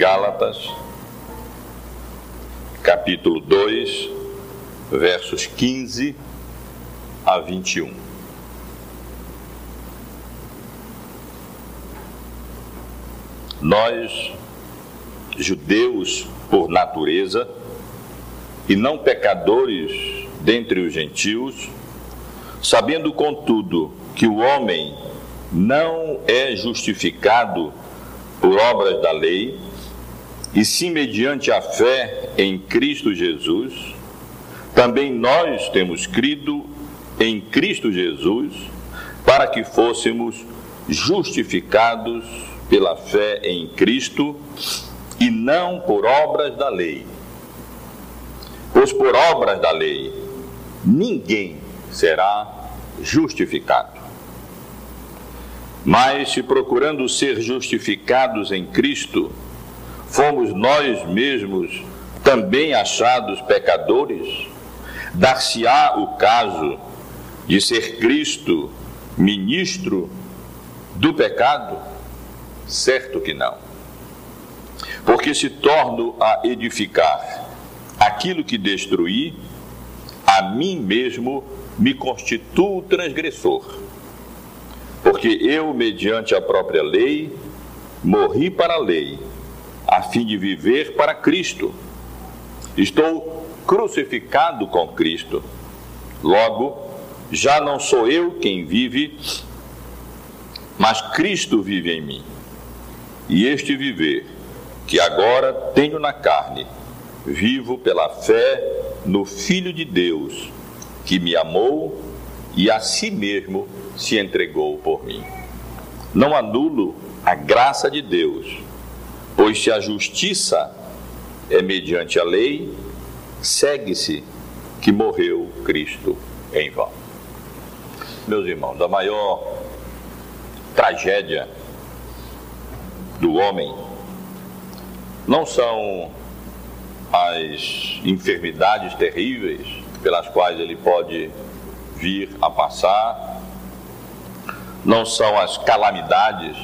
Gálatas, capítulo 2, versos 15 a 21. Nós, judeus por natureza, e não pecadores dentre os gentios, sabendo, contudo, que o homem não é justificado por obras da lei, e sim mediante a fé em Cristo Jesus, também nós temos crido em Cristo Jesus para que fôssemos justificados pela fé em Cristo e não por obras da lei. Pois por obras da lei ninguém será justificado. Mas se procurando ser justificados em Cristo, fomos nós mesmos também achados pecadores, dar-se-á o caso de ser Cristo ministro do pecado? Certo que não. Porque se torno a edificar aquilo que destruí, a mim mesmo me constituo transgressor. Porque eu, mediante a própria lei, morri para a lei a fim de viver para Cristo. Estou crucificado com Cristo. Logo, já não sou eu quem vive, mas Cristo vive em mim. E este viver, que agora tenho na carne, vivo pela fé no Filho de Deus, que me amou e a si mesmo se entregou por mim. Não anulo a graça de Deus Pois se a justiça é mediante a lei, segue-se que morreu Cristo em vão. Meus irmãos, a maior tragédia do homem não são as enfermidades terríveis pelas quais ele pode vir a passar, não são as calamidades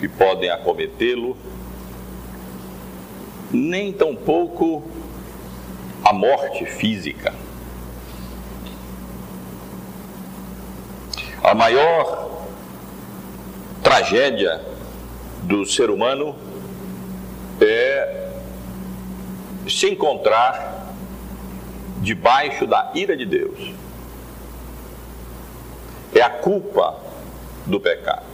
que podem acometê-lo, nem tampouco a morte física. A maior tragédia do ser humano é se encontrar debaixo da ira de Deus. É a culpa do pecado.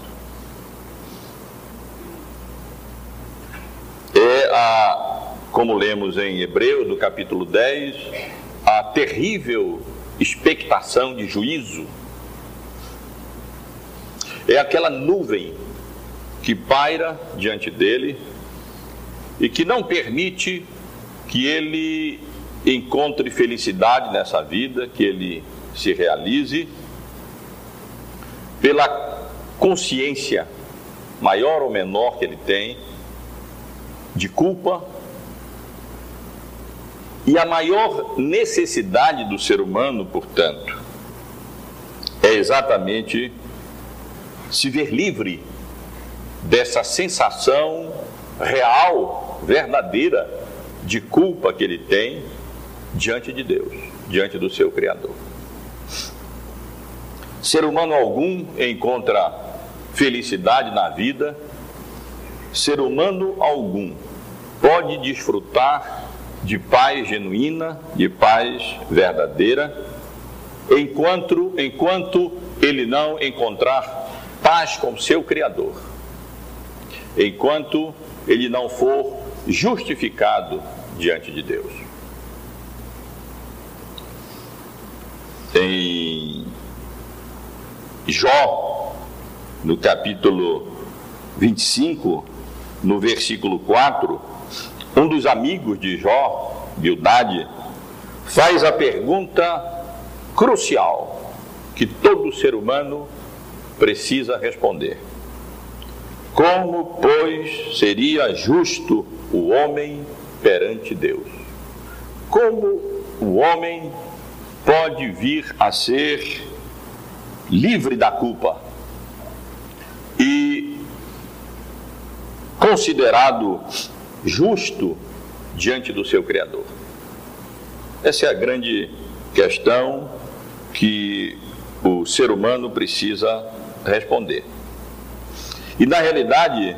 É a como lemos em Hebreu, do capítulo 10, a terrível expectação de juízo. É aquela nuvem que paira diante dele e que não permite que ele encontre felicidade nessa vida, que ele se realize, pela consciência maior ou menor que ele tem de culpa e a maior necessidade do ser humano, portanto, é exatamente se ver livre dessa sensação real, verdadeira, de culpa que ele tem diante de Deus, diante do seu Criador. Ser humano algum encontra felicidade na vida, ser humano algum pode desfrutar de paz genuína, de paz verdadeira, enquanto, enquanto ele não encontrar paz com seu Criador, enquanto ele não for justificado diante de Deus. Em Jó, no capítulo 25, no versículo 4, um dos amigos de Jó, Bildade, faz a pergunta crucial que todo ser humano precisa responder: Como, pois, seria justo o homem perante Deus? Como o homem pode vir a ser livre da culpa? E considerado justo diante do seu Criador? Essa é a grande questão que o ser humano precisa responder. E na realidade,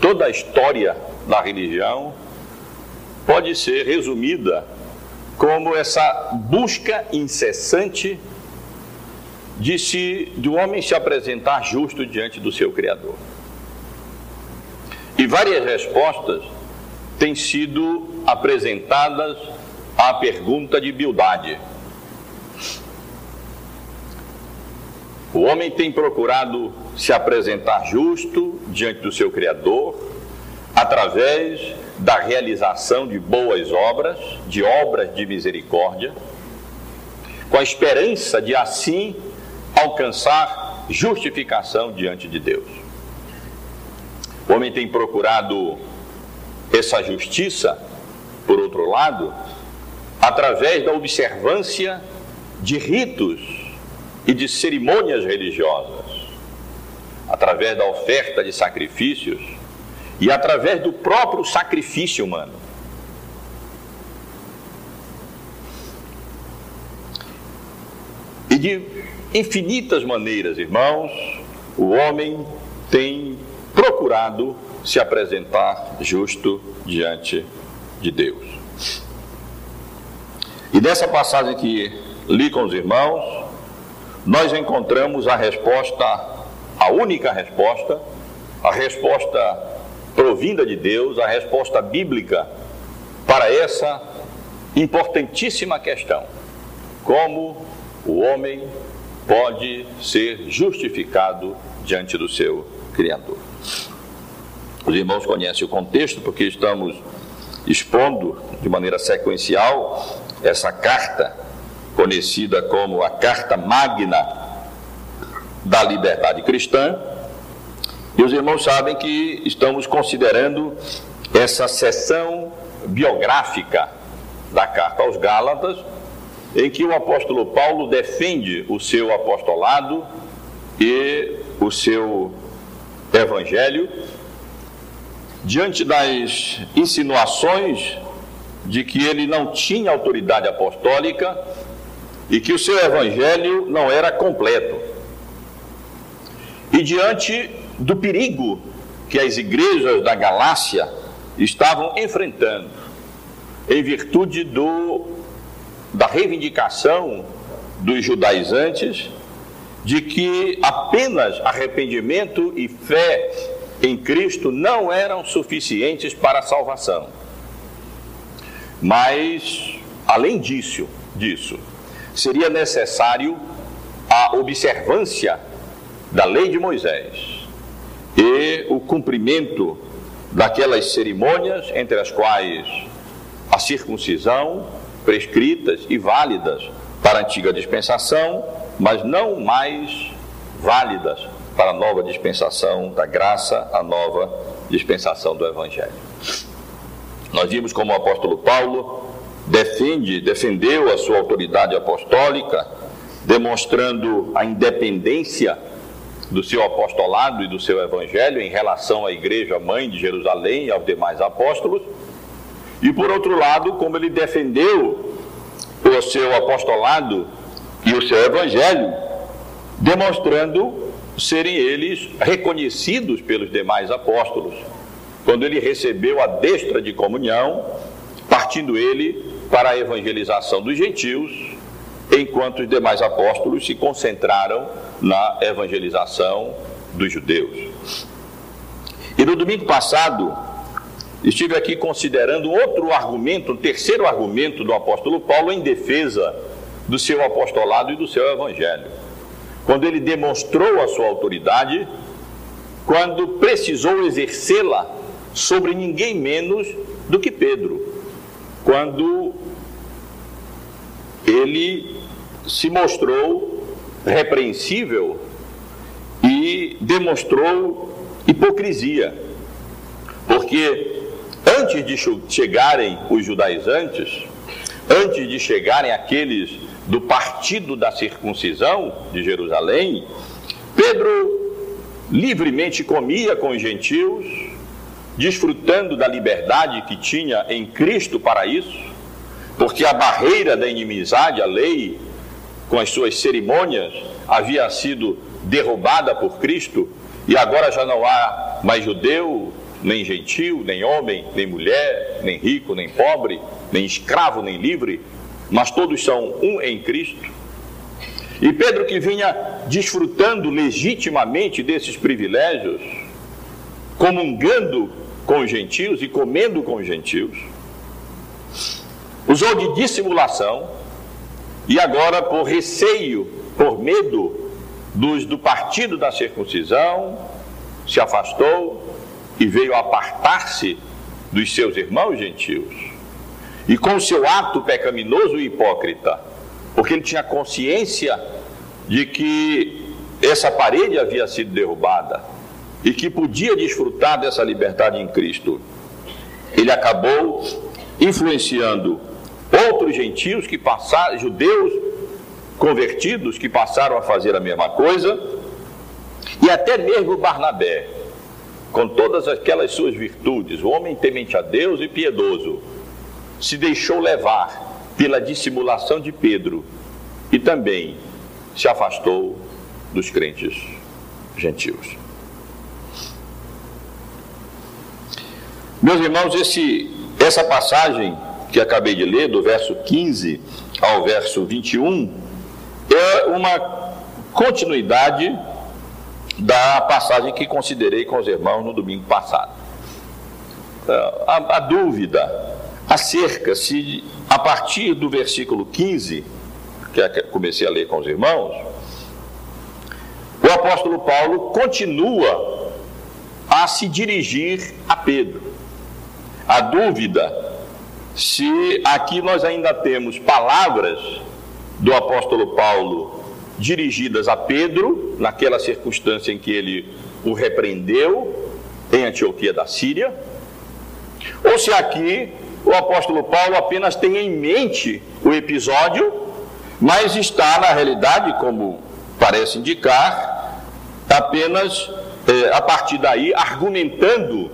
toda a história da religião pode ser resumida como essa busca incessante de se do homem se apresentar justo diante do seu criador. E várias respostas têm sido apresentadas à pergunta de Bildade. O homem tem procurado se apresentar justo diante do seu Criador através da realização de boas obras, de obras de misericórdia, com a esperança de assim alcançar justificação diante de Deus. O homem tem procurado essa justiça, por outro lado, através da observância de ritos e de cerimônias religiosas, através da oferta de sacrifícios e através do próprio sacrifício humano. E de infinitas maneiras, irmãos, o homem tem procurado se apresentar justo diante de Deus. E nessa passagem que li com os irmãos, nós encontramos a resposta, a única resposta, a resposta provinda de Deus, a resposta bíblica para essa importantíssima questão: como o homem pode ser justificado diante do seu Criador. Os irmãos conhecem o contexto porque estamos expondo de maneira sequencial essa carta conhecida como a Carta Magna da Liberdade Cristã. E os irmãos sabem que estamos considerando essa sessão biográfica da carta aos Gálatas, em que o apóstolo Paulo defende o seu apostolado e o seu evangelho diante das insinuações de que ele não tinha autoridade apostólica e que o seu evangelho não era completo. E diante do perigo que as igrejas da Galácia estavam enfrentando, em virtude do, da reivindicação dos judaizantes de que apenas arrependimento e fé em Cristo não eram suficientes para a salvação. Mas, além disso, disso, seria necessário a observância da lei de Moisés e o cumprimento daquelas cerimônias entre as quais a circuncisão, prescritas e válidas para a antiga dispensação, mas não mais válidas para a nova dispensação da graça, a nova dispensação do Evangelho. Nós vimos como o apóstolo Paulo defende, defendeu a sua autoridade apostólica, demonstrando a independência do seu apostolado e do seu evangelho em relação à igreja mãe de Jerusalém e aos demais apóstolos. E por outro lado, como ele defendeu o seu apostolado e o seu evangelho, demonstrando serem eles reconhecidos pelos demais apóstolos. Quando ele recebeu a destra de comunhão, partindo ele para a evangelização dos gentios, enquanto os demais apóstolos se concentraram na evangelização dos judeus. E no domingo passado, estive aqui considerando outro argumento, um terceiro argumento do apóstolo Paulo em defesa do seu apostolado e do seu evangelho. Quando ele demonstrou a sua autoridade, quando precisou exercê-la sobre ninguém menos do que Pedro quando ele se mostrou repreensível e demonstrou hipocrisia. Porque antes de chegarem os judaizantes, antes de chegarem aqueles do partido da circuncisão de Jerusalém, Pedro livremente comia com os gentios, desfrutando da liberdade que tinha em Cristo para isso, porque a barreira da inimizade, a lei, com as suas cerimônias, havia sido derrubada por Cristo e agora já não há mais judeu, nem gentil, nem homem, nem mulher, nem rico, nem pobre, nem escravo, nem livre, mas todos são um em Cristo. E Pedro, que vinha desfrutando legitimamente desses privilégios, comungando com os gentios e comendo com os gentios, usou de dissimulação e agora, por receio, por medo dos, do partido da circuncisão, se afastou e veio apartar-se dos seus irmãos gentios. E com seu ato pecaminoso e hipócrita, porque ele tinha consciência de que essa parede havia sido derrubada e que podia desfrutar dessa liberdade em Cristo. Ele acabou influenciando outros gentios que passaram, judeus convertidos que passaram a fazer a mesma coisa, e até mesmo Barnabé, com todas aquelas suas virtudes, o homem temente a Deus e piedoso, se deixou levar pela dissimulação de Pedro e também se afastou dos crentes gentios. Meus irmãos, esse, essa passagem que acabei de ler, do verso 15 ao verso 21, é uma continuidade da passagem que considerei com os irmãos no domingo passado. A, a dúvida acerca se a partir do versículo 15, que é comecei a ler com os irmãos, o apóstolo Paulo continua a se dirigir a Pedro. A dúvida se aqui nós ainda temos palavras do apóstolo Paulo dirigidas a Pedro, naquela circunstância em que ele o repreendeu em Antioquia da Síria, ou se aqui o apóstolo Paulo apenas tem em mente o episódio, mas está na realidade, como parece indicar, apenas eh, a partir daí argumentando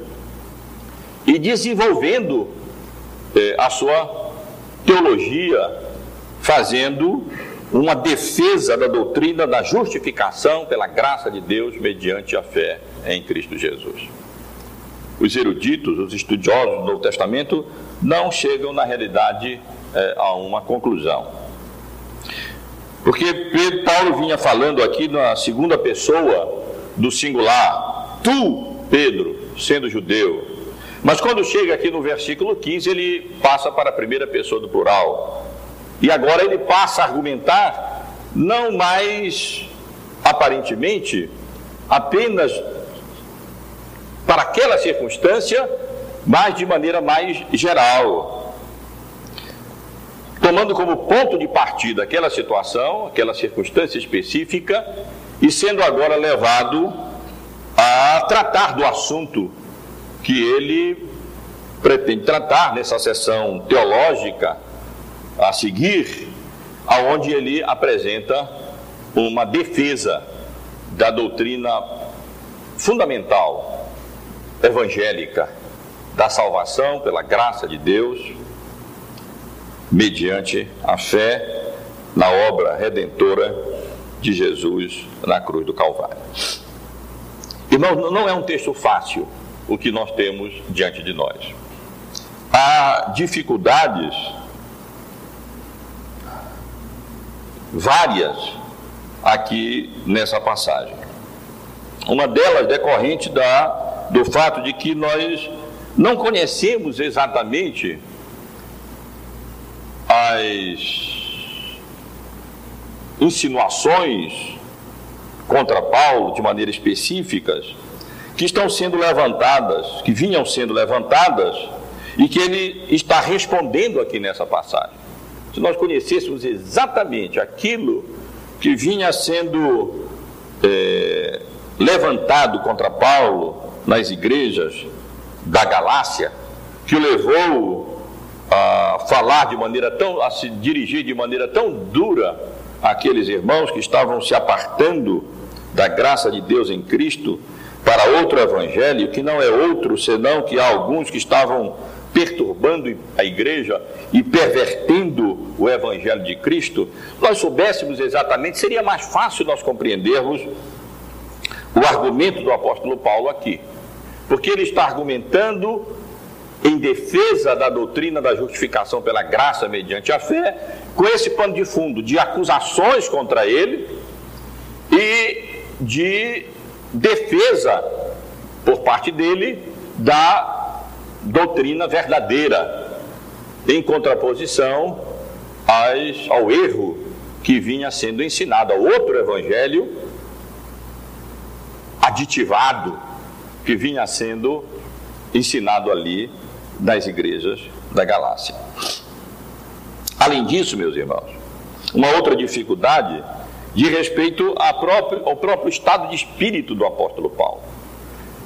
e desenvolvendo eh, a sua teologia, fazendo uma defesa da doutrina da justificação pela graça de Deus mediante a fé em Cristo Jesus. Os eruditos, os estudiosos do Novo Testamento, não chegam na realidade eh, a uma conclusão. Porque Pedro, Paulo vinha falando aqui na segunda pessoa do singular, tu, Pedro, sendo judeu, mas quando chega aqui no versículo 15, ele passa para a primeira pessoa do plural. E agora ele passa a argumentar, não mais aparentemente apenas para aquela circunstância, mas de maneira mais geral. Tomando como ponto de partida aquela situação, aquela circunstância específica, e sendo agora levado a tratar do assunto que ele pretende tratar nessa sessão teológica a seguir, aonde ele apresenta uma defesa da doutrina fundamental evangélica da salvação pela graça de Deus, mediante a fé na obra redentora de Jesus na cruz do Calvário. Irmãos, não é um texto fácil o que nós temos diante de nós. Há dificuldades várias aqui nessa passagem. Uma delas decorrente da, do fato de que nós não conhecemos exatamente as insinuações contra Paulo de maneira específicas que estão sendo levantadas, que vinham sendo levantadas, e que ele está respondendo aqui nessa passagem. Se nós conhecêssemos exatamente aquilo que vinha sendo é, levantado contra Paulo nas igrejas da Galácia, que o levou a falar de maneira tão, a se dirigir de maneira tão dura àqueles irmãos que estavam se apartando da graça de Deus em Cristo, para outro evangelho, que não é outro senão que há alguns que estavam perturbando a igreja e pervertendo o evangelho de Cristo, nós soubéssemos exatamente, seria mais fácil nós compreendermos o argumento do apóstolo Paulo aqui. Porque ele está argumentando em defesa da doutrina da justificação pela graça mediante a fé, com esse pano de fundo de acusações contra ele e de defesa por parte dele da doutrina verdadeira, em contraposição às, ao erro que vinha sendo ensinado, ao outro evangelho aditivado que vinha sendo ensinado ali nas igrejas da Galácia. Além disso, meus irmãos, uma outra dificuldade de respeito próprio, ao próprio estado de espírito do apóstolo Paulo.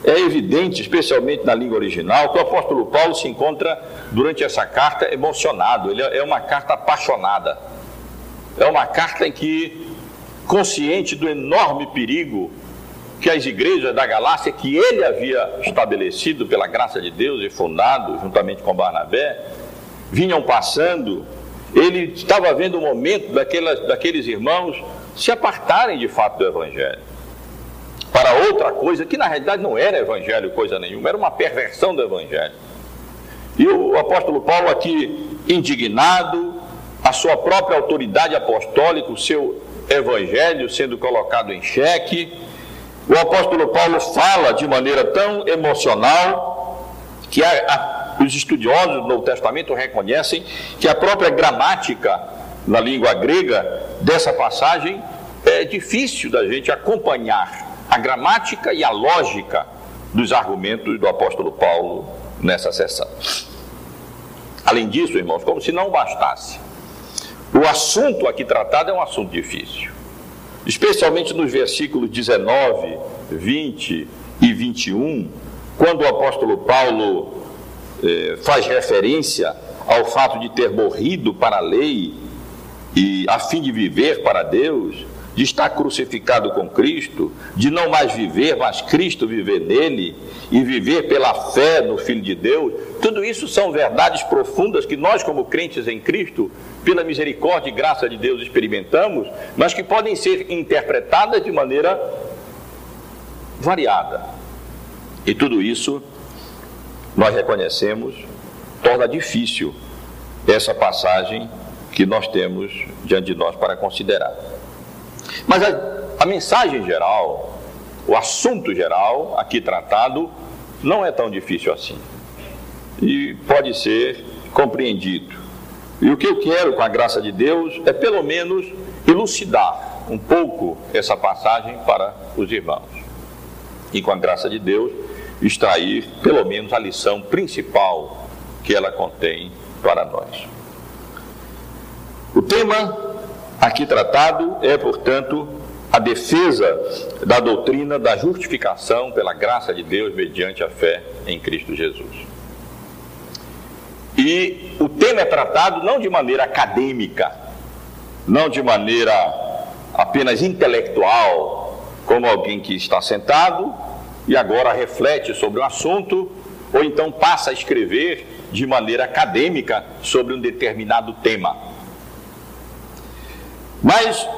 É evidente, especialmente na língua original, que o apóstolo Paulo se encontra, durante essa carta, emocionado. Ele é uma carta apaixonada. É uma carta em que, consciente do enorme perigo que as igrejas da Galácia, que ele havia estabelecido pela graça de Deus e fundado juntamente com Barnabé, vinham passando, ele estava vendo o momento daquelas, daqueles irmãos se apartarem de fato do Evangelho para outra coisa que na realidade não era Evangelho coisa nenhuma, era uma perversão do Evangelho. E o apóstolo Paulo aqui indignado, a sua própria autoridade apostólica, o seu Evangelho sendo colocado em xeque, o apóstolo Paulo fala de maneira tão emocional que a, a, os estudiosos do Novo Testamento reconhecem que a própria gramática na língua grega dessa passagem é difícil da gente acompanhar a gramática e a lógica dos argumentos do apóstolo Paulo nessa sessão. Além disso, irmãos, como se não bastasse, o assunto aqui tratado é um assunto difícil especialmente nos versículos 19, 20 e 21, quando o apóstolo Paulo eh, faz referência ao fato de ter morrido para a lei e a fim de viver para Deus, de estar crucificado com Cristo, de não mais viver, mas Cristo viver nele e viver pela fé no Filho de Deus, tudo isso são verdades profundas que nós, como crentes em Cristo, pela misericórdia e graça de Deus, experimentamos, mas que podem ser interpretadas de maneira variada. E tudo isso nós reconhecemos torna difícil essa passagem que nós temos diante de nós para considerar. Mas a, a mensagem geral, o assunto geral aqui tratado, não é tão difícil assim. E pode ser compreendido. E o que eu quero, com a graça de Deus, é pelo menos elucidar um pouco essa passagem para os irmãos. E com a graça de Deus, extrair pelo menos a lição principal que ela contém para nós. O tema aqui tratado é, portanto, a defesa da doutrina da justificação pela graça de Deus mediante a fé em Cristo Jesus. E o tema é tratado não de maneira acadêmica, não de maneira apenas intelectual, como alguém que está sentado e agora reflete sobre o assunto, ou então passa a escrever de maneira acadêmica sobre um determinado tema. Mas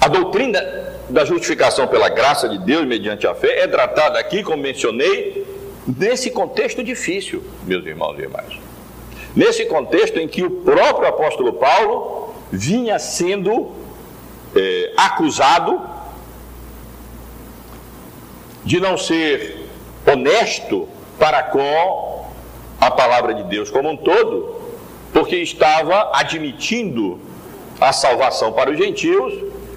a doutrina da justificação pela graça de Deus mediante a fé é tratada aqui, como mencionei, nesse contexto difícil, meus irmãos e irmãs. Nesse contexto em que o próprio apóstolo Paulo vinha sendo é, acusado de não ser honesto para com a palavra de Deus como um todo, porque estava admitindo a salvação para os gentios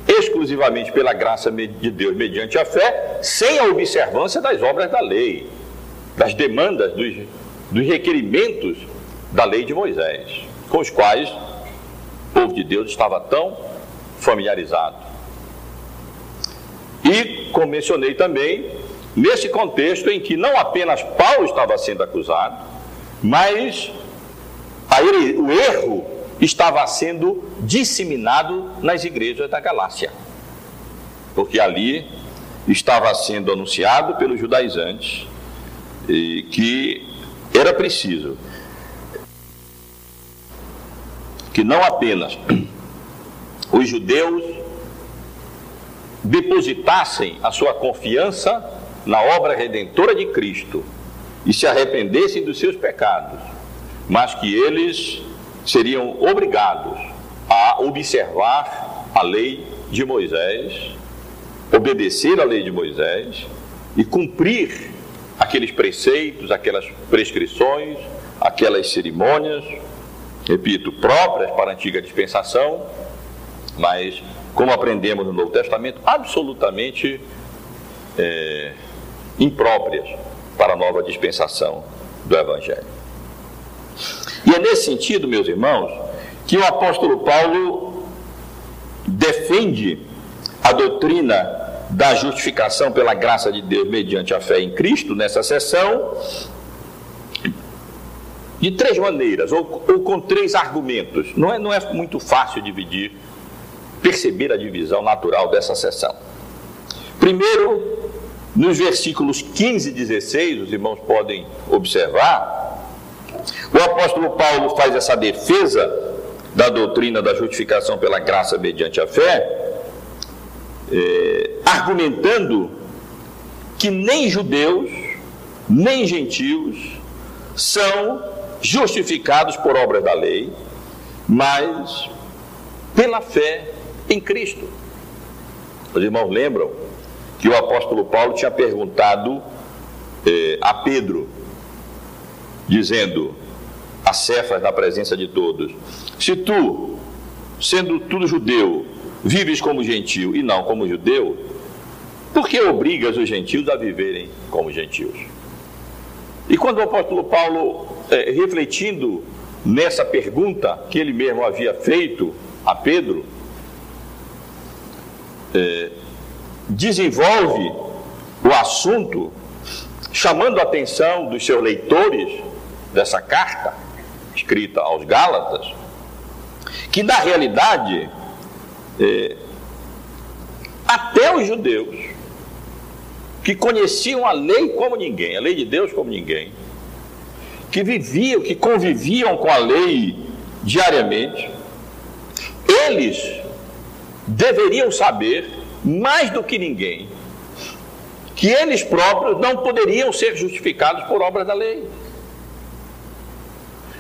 exclusivamente pela graça de Deus mediante a fé, sem a observância das obras da lei, das demandas, dos, dos requerimentos da lei de Moisés, com os quais o povo de Deus estava tão familiarizado. E, como mencionei também, nesse contexto em que não apenas Paulo estava sendo acusado, mas ele, o erro estava sendo disseminado nas igrejas da Galácia. Porque ali estava sendo anunciado pelos judaizantes que era preciso que não apenas os judeus depositassem a sua confiança na obra redentora de Cristo e se arrependessem dos seus pecados, mas que eles seriam obrigados a observar a lei de Moisés, obedecer a lei de Moisés e cumprir aqueles preceitos, aquelas prescrições, aquelas cerimônias repito, próprias para a antiga dispensação, mas, como aprendemos no Novo Testamento, absolutamente é, impróprias para a nova dispensação do Evangelho. E é nesse sentido, meus irmãos, que o apóstolo Paulo defende a doutrina da justificação pela graça de Deus mediante a fé em Cristo nessa sessão de três maneiras, ou, ou com três argumentos. Não é, não é muito fácil dividir, perceber a divisão natural dessa sessão. Primeiro, nos versículos 15 e 16, os irmãos podem observar, o apóstolo Paulo faz essa defesa da doutrina da justificação pela graça mediante a fé, é, argumentando que nem judeus, nem gentios são justificados por obras da lei, mas pela fé em Cristo. Os irmãos lembram que o apóstolo Paulo tinha perguntado eh, a Pedro, dizendo a Cefas na presença de todos: Se tu, sendo tudo judeu, vives como gentil e não como judeu, por que obrigas os gentios a viverem como gentios? E quando o apóstolo Paulo é, refletindo nessa pergunta que ele mesmo havia feito a Pedro, é, desenvolve o assunto chamando a atenção dos seus leitores dessa carta escrita aos Gálatas, que na realidade é, até os judeus que conheciam a lei como ninguém, a lei de Deus como ninguém, que viviam, que conviviam com a lei diariamente, eles deveriam saber, mais do que ninguém, que eles próprios não poderiam ser justificados por obras da lei.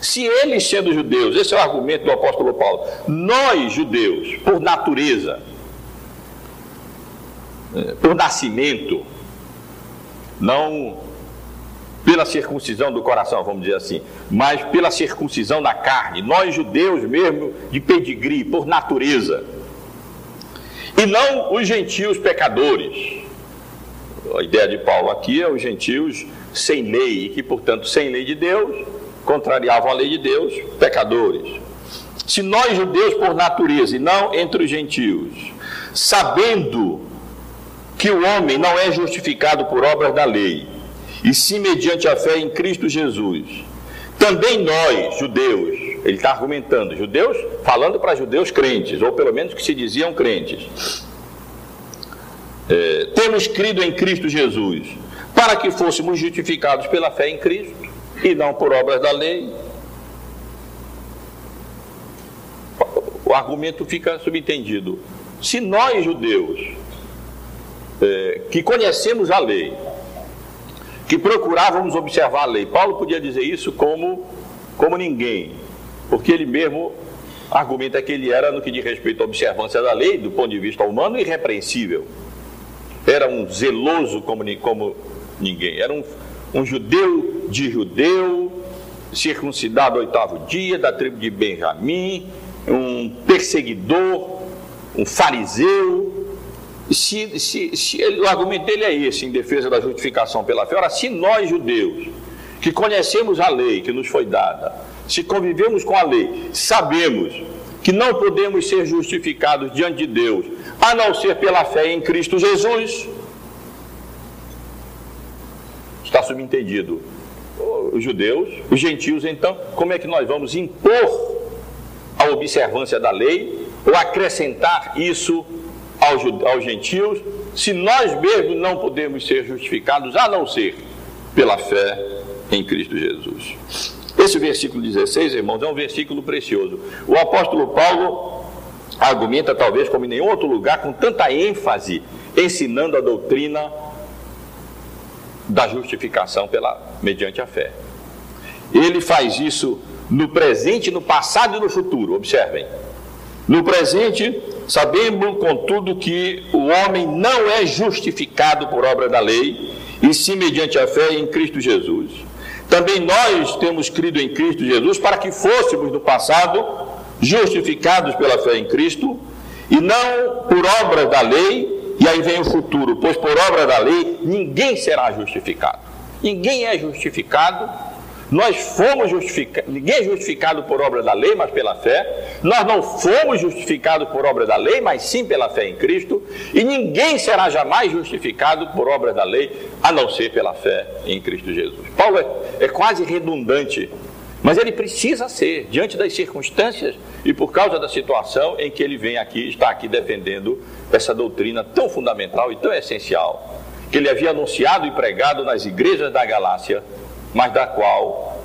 Se eles, sendo judeus, esse é o argumento do apóstolo Paulo, nós, judeus, por natureza, eh, por nascimento, não pela circuncisão do coração, vamos dizer assim, mas pela circuncisão da carne, nós judeus mesmo de pedigree, por natureza, e não os gentios pecadores. A ideia de Paulo aqui é os gentios sem lei, e que, portanto, sem lei de Deus, contrariavam a lei de Deus, pecadores. Se nós judeus por natureza e não entre os gentios, sabendo que o homem não é justificado por obras da lei, e sim mediante a fé em Cristo Jesus. Também nós, judeus, ele está argumentando, judeus falando para judeus crentes, ou pelo menos que se diziam crentes, é, temos crido em Cristo Jesus, para que fôssemos justificados pela fé em Cristo e não por obras da lei. O argumento fica subentendido. Se nós, judeus, é, que conhecemos a lei, que procurávamos observar a lei. Paulo podia dizer isso como, como ninguém, porque ele mesmo argumenta que ele era, no que diz respeito à observância da lei, do ponto de vista humano, irrepreensível. Era um zeloso como, como ninguém, era um, um judeu de judeu, circuncidado oitavo dia, da tribo de Benjamim, um perseguidor, um fariseu, se, se, se o argumento dele é esse, em defesa da justificação pela fé. Ora, se nós judeus, que conhecemos a lei que nos foi dada, se convivemos com a lei, sabemos que não podemos ser justificados diante de Deus, a não ser pela fé em Cristo Jesus, está subentendido. Os judeus, os gentios, então, como é que nós vamos impor a observância da lei ou acrescentar isso aos, aos gentios se nós mesmos não podemos ser justificados a não ser pela fé em Cristo Jesus. Esse versículo 16, irmãos, é um versículo precioso. O apóstolo Paulo argumenta, talvez como em nenhum outro lugar, com tanta ênfase, ensinando a doutrina da justificação pela, mediante a fé. Ele faz isso no presente, no passado e no futuro. Observem. No presente, sabemos, contudo, que o homem não é justificado por obra da lei, e sim mediante a fé em Cristo Jesus. Também nós temos crido em Cristo Jesus para que fôssemos no passado justificados pela fé em Cristo e não por obra da lei, e aí vem o futuro, pois por obra da lei ninguém será justificado. Ninguém é justificado nós fomos justificados, ninguém é justificado por obra da lei, mas pela fé. Nós não fomos justificados por obra da lei, mas sim pela fé em Cristo. E ninguém será jamais justificado por obra da lei, a não ser pela fé em Cristo Jesus. Paulo é, é quase redundante, mas ele precisa ser, diante das circunstâncias e por causa da situação em que ele vem aqui, está aqui defendendo essa doutrina tão fundamental e tão essencial, que ele havia anunciado e pregado nas igrejas da Galácia mas da qual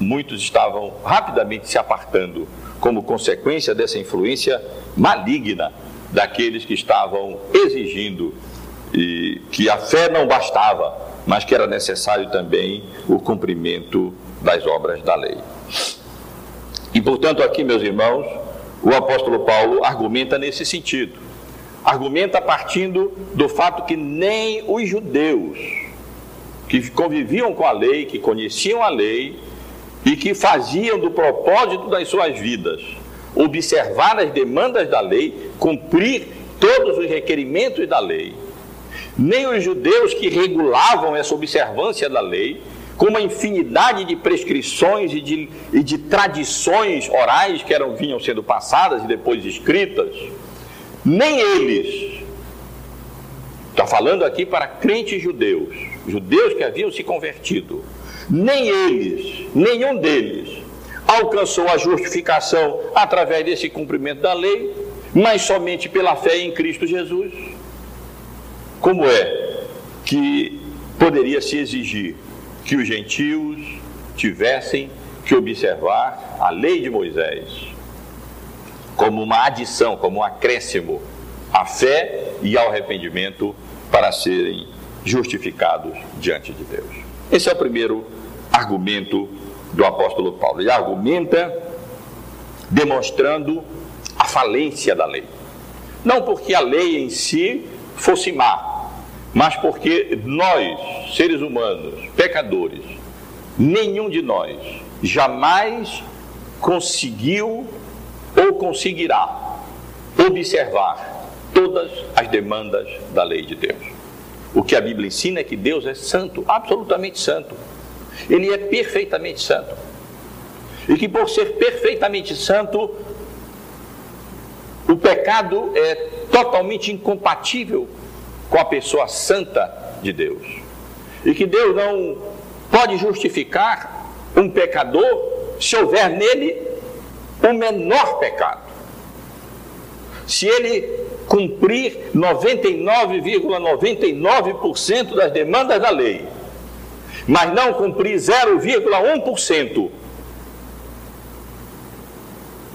muitos estavam rapidamente se apartando como consequência dessa influência maligna daqueles que estavam exigindo que a fé não bastava, mas que era necessário também o cumprimento das obras da lei. E portanto, aqui, meus irmãos, o apóstolo Paulo argumenta nesse sentido. Argumenta partindo do fato que nem os judeus que conviviam com a lei, que conheciam a lei e que faziam do propósito das suas vidas observar as demandas da lei, cumprir todos os requerimentos da lei. Nem os judeus que regulavam essa observância da lei, com uma infinidade de prescrições e de, e de tradições orais que eram, vinham sendo passadas e depois escritas, nem eles, está falando aqui para crentes judeus, judeus que haviam se convertido, nem eles, nenhum deles, alcançou a justificação através desse cumprimento da lei, mas somente pela fé em Cristo Jesus. Como é que poderia se exigir que os gentios tivessem que observar a lei de Moisés como uma adição, como um acréscimo à fé e ao arrependimento para serem justificados diante de Deus. Esse é o primeiro argumento do apóstolo Paulo. Ele argumenta demonstrando a falência da lei. Não porque a lei em si fosse má, mas porque nós, seres humanos, pecadores, nenhum de nós jamais conseguiu ou conseguirá observar todas as demandas da lei de Deus. O que a Bíblia ensina é que Deus é santo, absolutamente santo. Ele é perfeitamente santo. E que por ser perfeitamente santo, o pecado é totalmente incompatível com a pessoa santa de Deus. E que Deus não pode justificar um pecador se houver nele o menor pecado. Se ele cumprir 99,99% das demandas da lei, mas não cumprir 0,1%,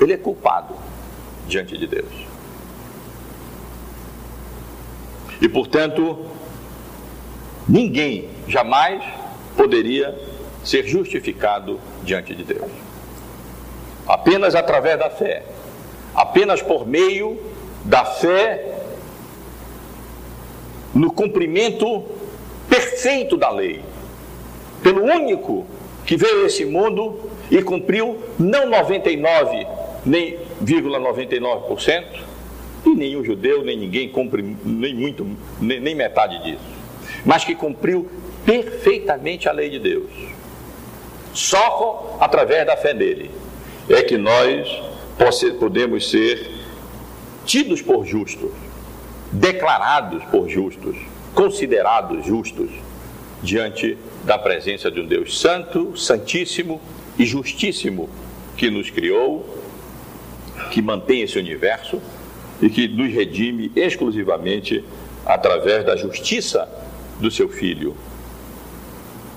ele é culpado diante de Deus. E portanto, ninguém jamais poderia ser justificado diante de Deus. Apenas através da fé, apenas por meio da fé no cumprimento perfeito da lei, pelo único que veio a esse mundo e cumpriu não 99, nem 99%, e nenhum judeu, nem ninguém cumpre nem muito, nem, nem metade disso, mas que cumpriu perfeitamente a lei de Deus. Só através da fé nele é que nós podemos ser tidos por justos, declarados por justos, considerados justos diante da presença de um Deus santo, santíssimo e justíssimo que nos criou, que mantém esse universo e que nos redime exclusivamente através da justiça do seu filho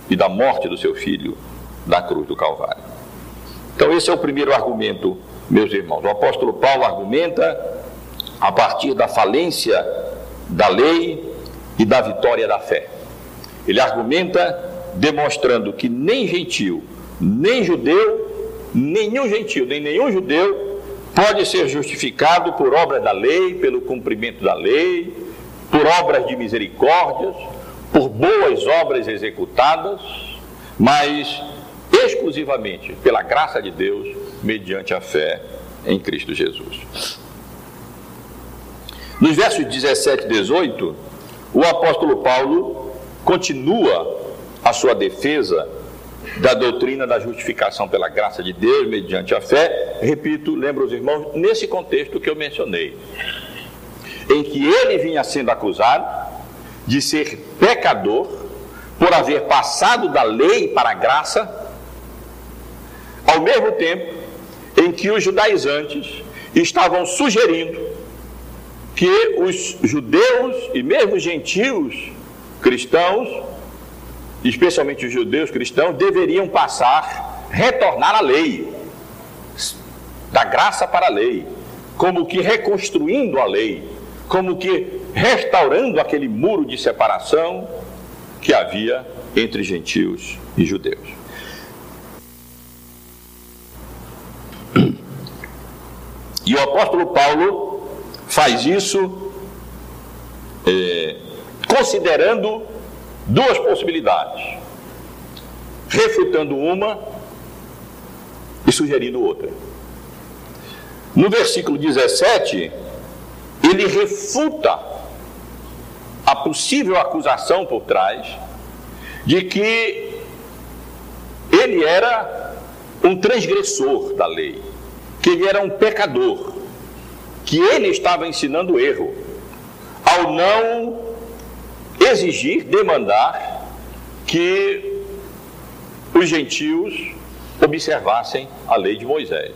e da morte do seu filho na cruz do Calvário. Então, esse é o primeiro argumento, meus irmãos. O apóstolo Paulo argumenta a partir da falência da lei e da vitória da fé. Ele argumenta demonstrando que nem gentil, nem judeu, nenhum gentil, nem nenhum judeu pode ser justificado por obra da lei, pelo cumprimento da lei, por obras de misericórdias, por boas obras executadas, mas exclusivamente pela graça de Deus, mediante a fé em Cristo Jesus. Nos versos 17 e 18, o apóstolo Paulo continua a sua defesa da doutrina da justificação pela graça de Deus mediante a fé. Repito, lembro os irmãos, nesse contexto que eu mencionei, em que ele vinha sendo acusado de ser pecador por haver passado da lei para a graça, ao mesmo tempo em que os judaizantes estavam sugerindo que os judeus e mesmo os gentios cristãos, especialmente os judeus cristãos, deveriam passar, retornar à lei, da graça para a lei, como que reconstruindo a lei, como que restaurando aquele muro de separação que havia entre gentios e judeus. E o apóstolo Paulo faz isso é, considerando duas possibilidades, refutando uma e sugerindo outra. No versículo 17, ele refuta a possível acusação por trás de que ele era um transgressor da lei, que ele era um pecador, que ele estava ensinando erro, ao não exigir, demandar que os gentios observassem a lei de Moisés.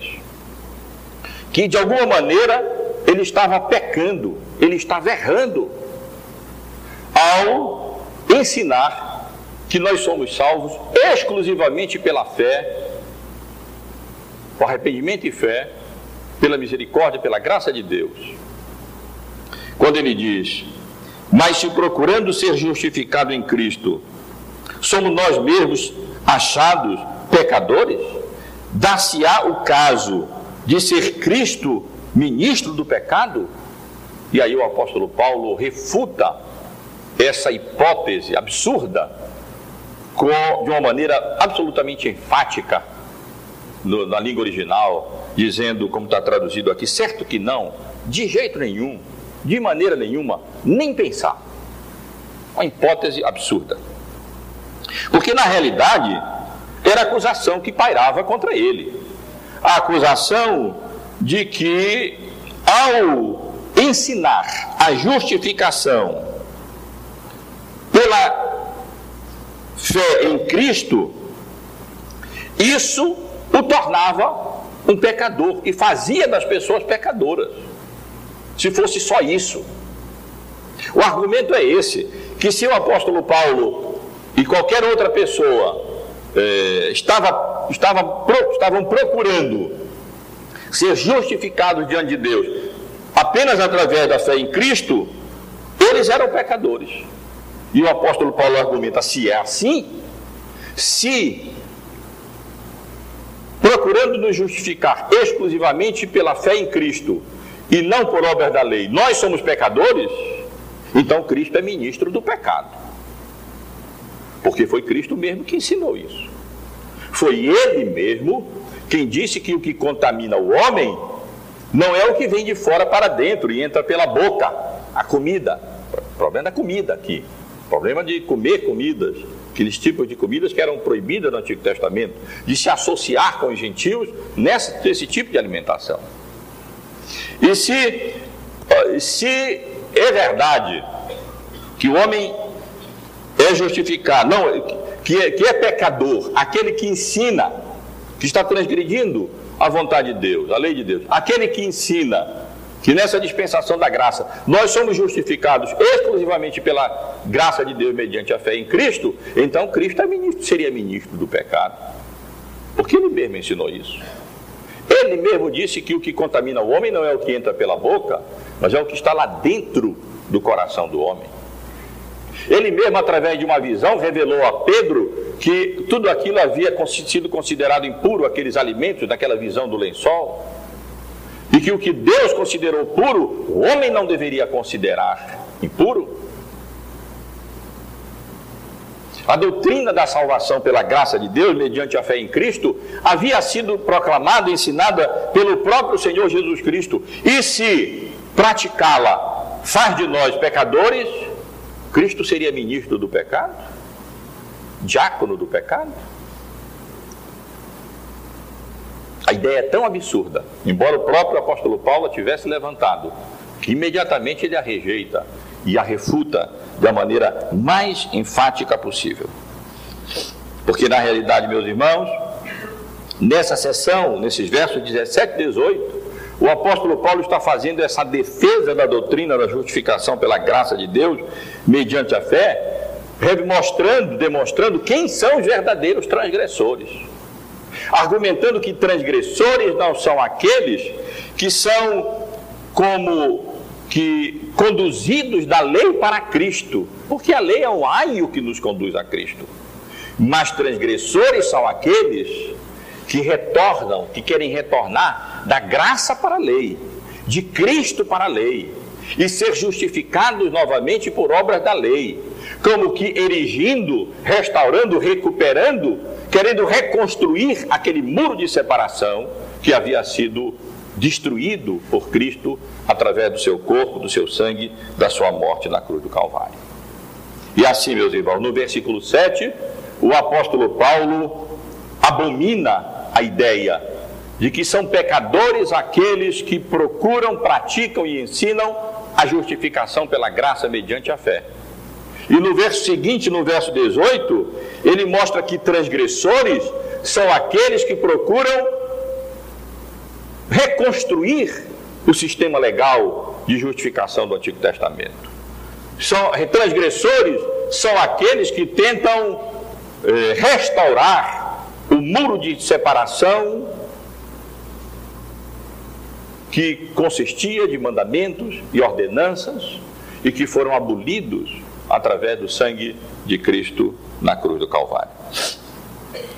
Que de alguma maneira ele estava pecando, ele estava errando ao ensinar que nós somos salvos exclusivamente pela fé, o arrependimento e fé, pela misericórdia, pela graça de Deus. Quando ele diz: Mas se procurando ser justificado em Cristo, somos nós mesmos achados pecadores? Dá-se-á o caso de ser Cristo ministro do pecado? E aí o apóstolo Paulo refuta essa hipótese absurda de uma maneira absolutamente enfática na língua original, dizendo, como está traduzido aqui, certo que não, de jeito nenhum, de maneira nenhuma, nem pensar. Uma hipótese absurda. Porque na realidade era a acusação que pairava contra ele. A acusação de que ao ensinar a justificação pela fé em Cristo, isso o tornava um pecador e fazia das pessoas pecadoras. Se fosse só isso. O argumento é esse: que se o apóstolo Paulo e qualquer outra pessoa é, estava, estava, estavam procurando ser justificados diante de Deus apenas através da fé em Cristo, eles eram pecadores. E o apóstolo Paulo argumenta: se é assim, se procurando nos justificar exclusivamente pela fé em Cristo e não por obras da lei, nós somos pecadores, então Cristo é ministro do pecado. Porque foi Cristo mesmo que ensinou isso. Foi Ele mesmo quem disse que o que contamina o homem não é o que vem de fora para dentro e entra pela boca, a comida. O problema da comida aqui. O problema de comer comidas aqueles tipos de comidas que eram proibidas no Antigo Testamento, de se associar com os gentios nesse tipo de alimentação. E se, se é verdade que o homem é justificado, não, que é, que é pecador, aquele que ensina, que está transgredindo a vontade de Deus, a lei de Deus, aquele que ensina que nessa dispensação da graça nós somos justificados exclusivamente pela graça de Deus mediante a fé em Cristo, então Cristo é ministro, seria ministro do pecado. Porque ele mesmo ensinou isso. Ele mesmo disse que o que contamina o homem não é o que entra pela boca, mas é o que está lá dentro do coração do homem. Ele mesmo, através de uma visão, revelou a Pedro que tudo aquilo havia sido considerado impuro, aqueles alimentos daquela visão do lençol. E que o que Deus considerou puro, o homem não deveria considerar impuro. A doutrina da salvação pela graça de Deus, mediante a fé em Cristo, havia sido proclamada e ensinada pelo próprio Senhor Jesus Cristo. E se praticá-la faz de nós pecadores, Cristo seria ministro do pecado? Diácono do pecado? A ideia é tão absurda, embora o próprio apóstolo Paulo tivesse levantado, que imediatamente ele a rejeita e a refuta da maneira mais enfática possível. Porque na realidade, meus irmãos, nessa sessão, nesses versos 17 e 18, o apóstolo Paulo está fazendo essa defesa da doutrina da justificação pela graça de Deus, mediante a fé, mostrando, demonstrando quem são os verdadeiros transgressores argumentando que transgressores não são aqueles que são como que conduzidos da lei para Cristo, porque a lei é um aio que nos conduz a Cristo. Mas transgressores são aqueles que retornam, que querem retornar da graça para a lei, de Cristo para a lei, e ser justificados novamente por obras da lei, como que erigindo, restaurando, recuperando querendo reconstruir aquele muro de separação que havia sido destruído por Cristo através do seu corpo, do seu sangue, da sua morte na cruz do Calvário. E assim, meus irmãos, no versículo 7, o apóstolo Paulo abomina a ideia de que são pecadores aqueles que procuram, praticam e ensinam a justificação pela graça mediante a fé. E no verso seguinte, no verso 18, ele mostra que transgressores são aqueles que procuram reconstruir o sistema legal de justificação do Antigo Testamento. São, transgressores são aqueles que tentam eh, restaurar o muro de separação que consistia de mandamentos e ordenanças e que foram abolidos através do sangue de Cristo na cruz do Calvário.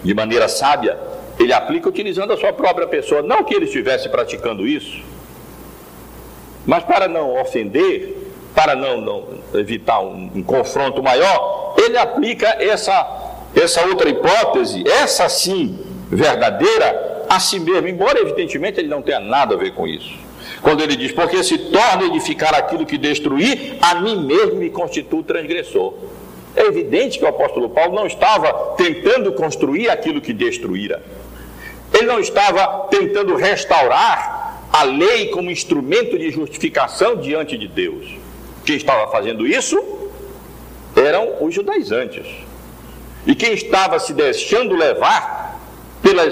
De maneira sábia, ele aplica utilizando a sua própria pessoa. Não que ele estivesse praticando isso, mas para não ofender, para não, não evitar um, um, confronto maior, ele aplica essa, essa outra hipótese, essa sim verdadeira, a si mesmo, embora evidentemente ele não tenha nada a ver com isso. Quando ele diz, porque se torna edificar aquilo que destruir, a mim mesmo me constituo transgressor. É evidente que o apóstolo Paulo não estava tentando construir aquilo que destruíra. Ele não estava tentando restaurar a lei como instrumento de justificação diante de Deus. Quem estava fazendo isso eram os judaizantes. E quem estava se deixando levar pela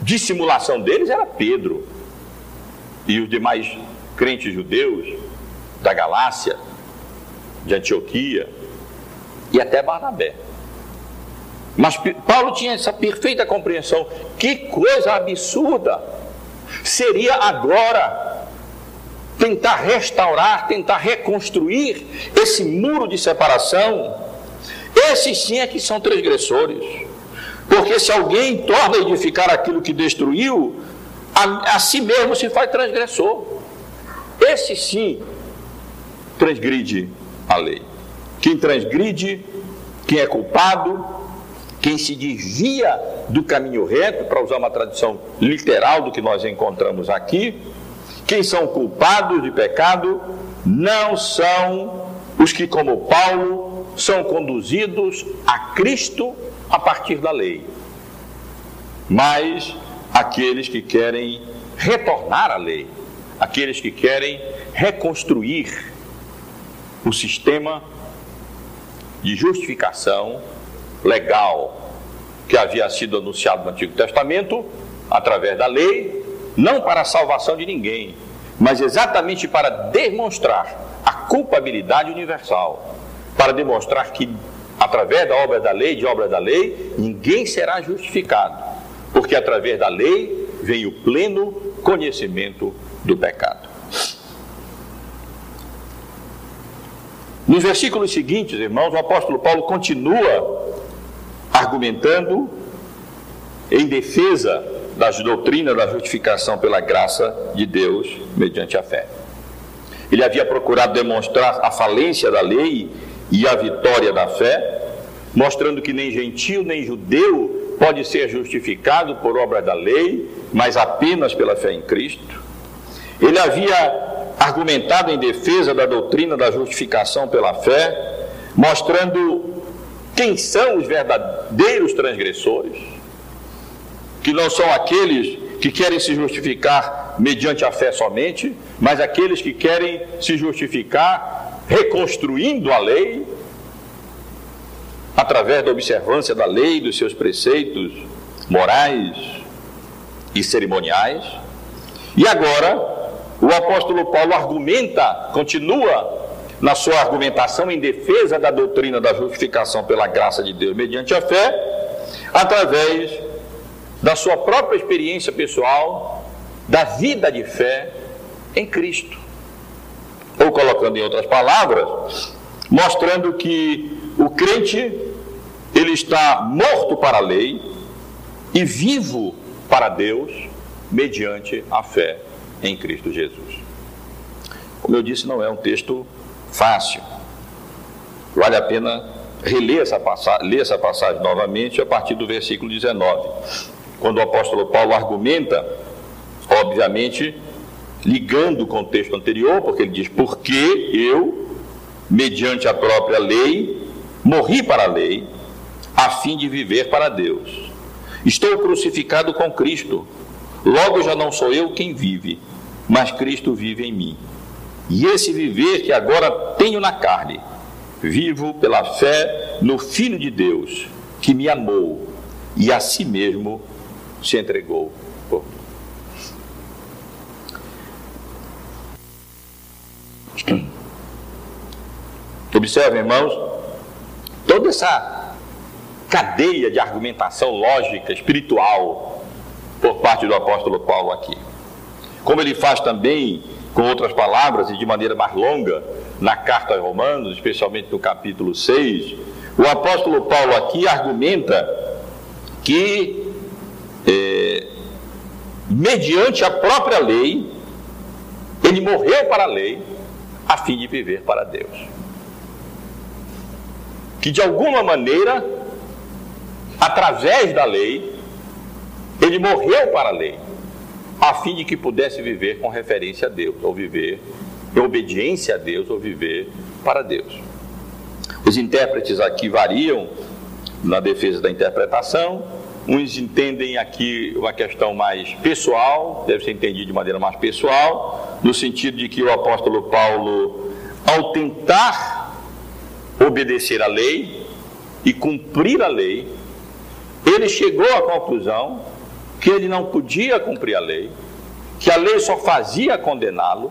dissimulação deles era Pedro e os demais crentes judeus da Galácia, de Antioquia e até Barnabé. Mas Paulo tinha essa perfeita compreensão. Que coisa absurda seria agora tentar restaurar, tentar reconstruir esse muro de separação. Esses sim é que são transgressores. Porque se alguém torna a edificar aquilo que destruiu, a, a si mesmo se faz transgressor. Esse sim transgride a lei. Quem transgride, quem é culpado, quem se desvia do caminho reto, para usar uma tradução literal do que nós encontramos aqui, quem são culpados de pecado não são os que, como Paulo, são conduzidos a Cristo a partir da lei, mas aqueles que querem retornar à lei, aqueles que querem reconstruir o sistema de justificação legal que havia sido anunciado no Antigo Testamento através da lei, não para a salvação de ninguém, mas exatamente para demonstrar a culpabilidade universal, para demonstrar que através da obra da lei, de obra da lei, ninguém será justificado, porque através da lei vem o pleno conhecimento do pecado. Nos versículos seguintes, irmãos, o apóstolo Paulo continua argumentando em defesa das doutrinas da justificação pela graça de Deus mediante a fé. Ele havia procurado demonstrar a falência da lei e a vitória da fé, mostrando que nem gentil nem judeu pode ser justificado por obra da lei, mas apenas pela fé em Cristo. Ele havia argumentado em defesa da doutrina da justificação pela fé, mostrando quem são os verdadeiros transgressores, que não são aqueles que querem se justificar mediante a fé somente, mas aqueles que querem se justificar reconstruindo a lei, através da observância da lei, dos seus preceitos morais e cerimoniais. E agora, o apóstolo Paulo argumenta, continua na sua argumentação em defesa da doutrina da justificação pela graça de Deus mediante a fé, através da sua própria experiência pessoal, da vida de fé em Cristo. Ou colocando em outras palavras, mostrando que o crente ele está morto para a lei e vivo para Deus mediante a fé em Cristo Jesus. Como eu disse, não é um texto fácil. Vale a pena reler essa passagem, ler essa passagem novamente a partir do versículo 19. Quando o apóstolo Paulo argumenta, obviamente, ligando com o texto anterior, porque ele diz: Porque eu, mediante a própria lei, morri para a lei, a fim de viver para Deus. Estou crucificado com Cristo, logo já não sou eu quem vive, mas Cristo vive em mim. E esse viver que agora tenho na carne, vivo pela fé no Filho de Deus, que me amou e a si mesmo se entregou. Observem, irmãos, toda essa cadeia de argumentação lógica, espiritual, por parte do apóstolo Paulo aqui. Como ele faz também, com outras palavras e de maneira mais longa, na carta aos Romanos, especialmente no capítulo 6, o apóstolo Paulo aqui argumenta que, é, mediante a própria lei, ele morreu para a lei a fim de viver para Deus. Que de alguma maneira, através da lei, ele morreu para a lei a fim de que pudesse viver com referência a Deus, ou viver em obediência a Deus, ou viver para Deus. Os intérpretes aqui variam na defesa da interpretação. Uns entendem aqui uma questão mais pessoal, deve ser entendido de maneira mais pessoal, no sentido de que o apóstolo Paulo, ao tentar obedecer à lei e cumprir a lei, ele chegou à conclusão que ele não podia cumprir a lei, que a lei só fazia condená-lo,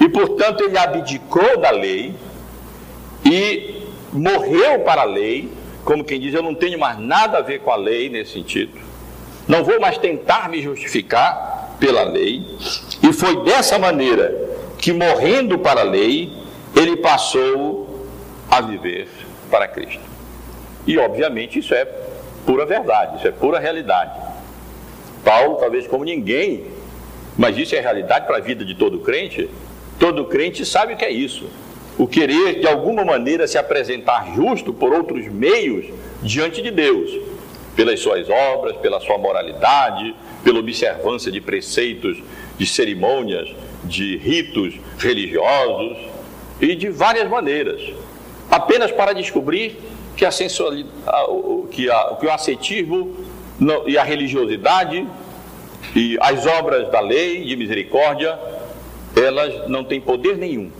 e portanto ele abdicou da lei e morreu para a lei, como quem diz: Eu não tenho mais nada a ver com a lei nesse sentido, não vou mais tentar me justificar pela lei, e foi dessa maneira que, morrendo para a lei, ele passou a viver para Cristo. E obviamente isso é pura verdade, isso é pura realidade. Paulo, talvez como ninguém, mas isso é realidade para a vida de todo crente. Todo crente sabe o que é isso. O querer, de alguma maneira, se apresentar justo por outros meios diante de Deus, pelas suas obras, pela sua moralidade, pela observância de preceitos, de cerimônias, de ritos religiosos e de várias maneiras, apenas para descobrir que, a que, a, que o ascetismo e a religiosidade e as obras da lei de misericórdia, elas não têm poder nenhum